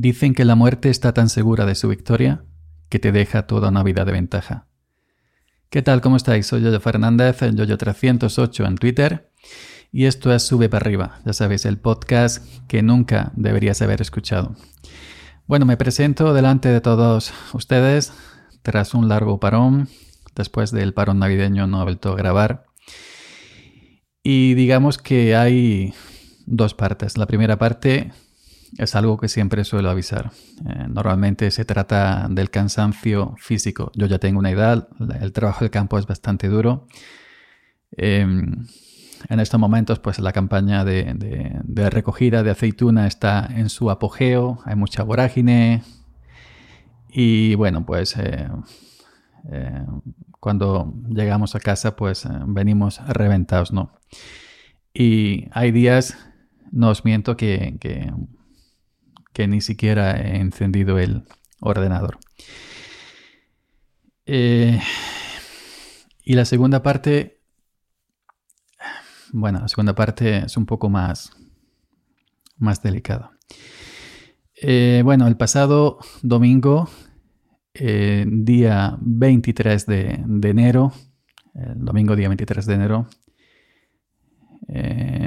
Dicen que la muerte está tan segura de su victoria que te deja toda una vida de ventaja. ¿Qué tal? ¿Cómo estáis? Soy Yoyo Fernández, el Yoyo308 en Twitter. Y esto es Sube para arriba, ya sabéis, el podcast que nunca deberías haber escuchado. Bueno, me presento delante de todos ustedes tras un largo parón. Después del parón navideño no he vuelto a grabar. Y digamos que hay dos partes. La primera parte es algo que siempre suelo avisar. Eh, normalmente se trata del cansancio físico. Yo ya tengo una edad, el trabajo del campo es bastante duro. Em, en estos momentos, pues la campaña de, recogida de aceituna está en su apogeo, hay mucha vorágine. Y bueno, pues eh, eh, cuando llegamos a casa, pues venimos reventados, ¿no? Y hay días, no os miento, que ni siquiera he encendido el ordenador. Eh, y la segunda parte, bueno, la segunda parte es un poco más, más delicada. Eh, bueno, el pasado domingo, eh, día 23 de, enero, el domingo día 23 de enero,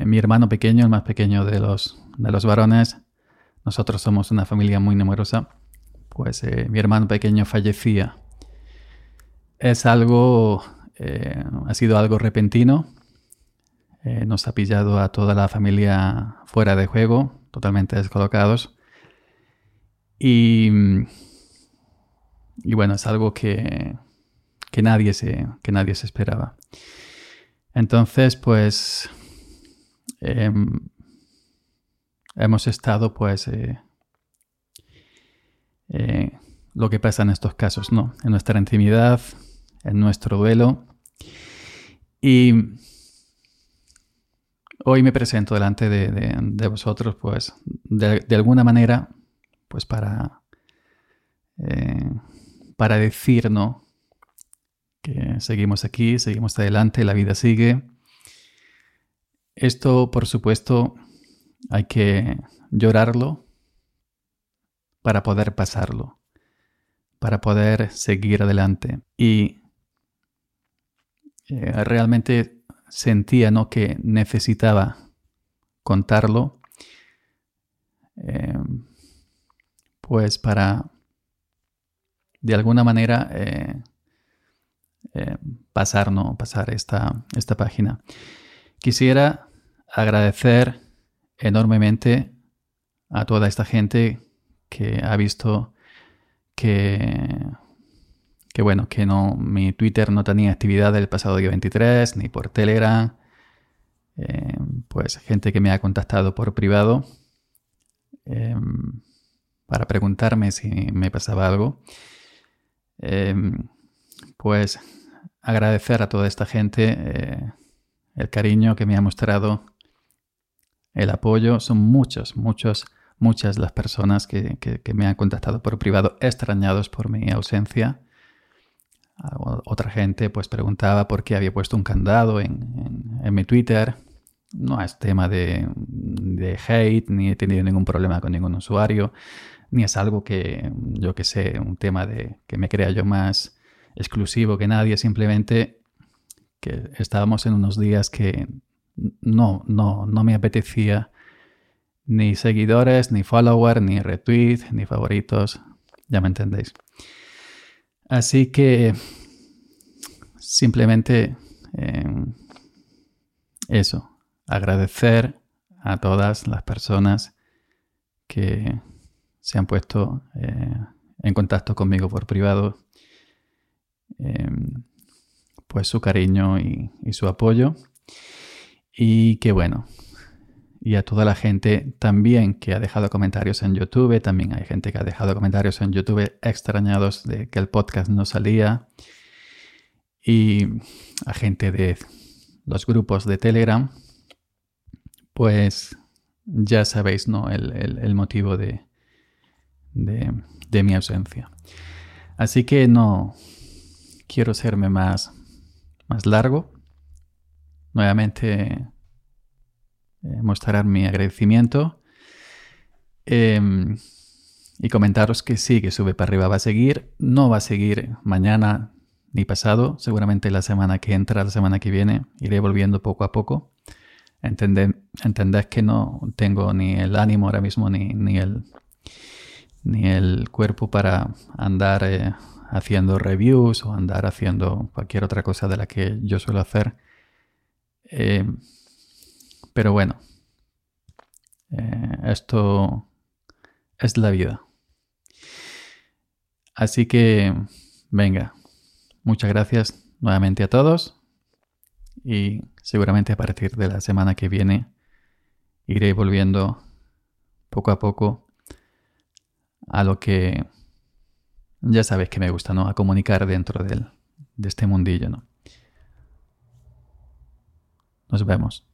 mi hermano pequeño, el más pequeño de los, de los varones, nosotros somos una familia muy numerosa, pues eh, mi hermano pequeño fallecía. Es algo, eh, ha sido algo repentino. Eh, nos ha pillado a toda la familia fuera de juego, totalmente descolocados. Y, y bueno, es algo que, que, nadie se, que nadie se esperaba. Entonces, pues em, hemos estado pues eh, eh, lo que pasa en estos casos, ¿no? En nuestra intimidad, en nuestro duelo. Y hoy me presento delante de, vosotros, pues, de, alguna manera, pues para, eh, para decir, ¿no? Que seguimos aquí, seguimos adelante, la vida sigue. Esto, por supuesto, hay que llorarlo para poder pasarlo, para poder seguir adelante. Y eh, realmente sentía ¿no? que necesitaba contarlo, eh, pues para de alguna manera eh, pasar, ¿no? pasar esta, esta página. Quisiera agradecer enormemente a toda esta gente que ha visto que, que bueno, que no, mi Twitter no tenía actividad el pasado día 23, ni por Telegram. Eh, pues gente que me ha contactado por privado eh, para preguntarme si me pasaba algo. Eh, pues agradecer a toda esta gente el cariño que me ha mostrado el apoyo. Son muchos, muchos, muchas las personas que, me han contactado por privado extrañados por mi ausencia. Otra gente pues preguntaba por qué había puesto un candado en, mi Twitter. No es tema de, de, hate, ni he tenido ningún problema con ningún usuario, ni es algo que, yo que sé, un tema de que me crea yo más exclusivo que nadie, simplemente que estábamos en unos días que no, no, no me apetecía ni seguidores, ni followers, ni retweets, ni favoritos. Ya me entendéis. Así que simplemente em, eso, agradecer a todas las personas que se han puesto eh, en contacto conmigo por privado, em, pues su cariño y su apoyo. Y qué bueno. Y a toda la gente también que ha dejado comentarios en YouTube, también hay gente que ha dejado comentarios en YouTube extrañados de que el podcast no salía. Y a gente de los grupos de Telegram, pues ya sabéis, ¿no? El, motivo de, de, de mi ausencia. Así que no quiero serme más, más largo nuevamente eh, mostrar mi agradecimiento. Em, y comentaros que sí, que sube para arriba va a seguir. No va a seguir mañana ni pasado. Seguramente la semana que entra, la semana que viene, iré volviendo poco a poco. Entended, que no tengo ni el ánimo ahora mismo ni, ni, el, ni el cuerpo para andar eh, haciendo reviews o andar haciendo cualquier otra cosa de la que yo suelo hacer. Eh, pero bueno, eh, esto es la vida. Así que, venga, muchas gracias nuevamente a todos y seguramente a partir de la semana que viene iré volviendo poco a poco a lo que ya sabes que me gusta, ¿no? A comunicar dentro de este mundillo, ¿no? Nos vemos.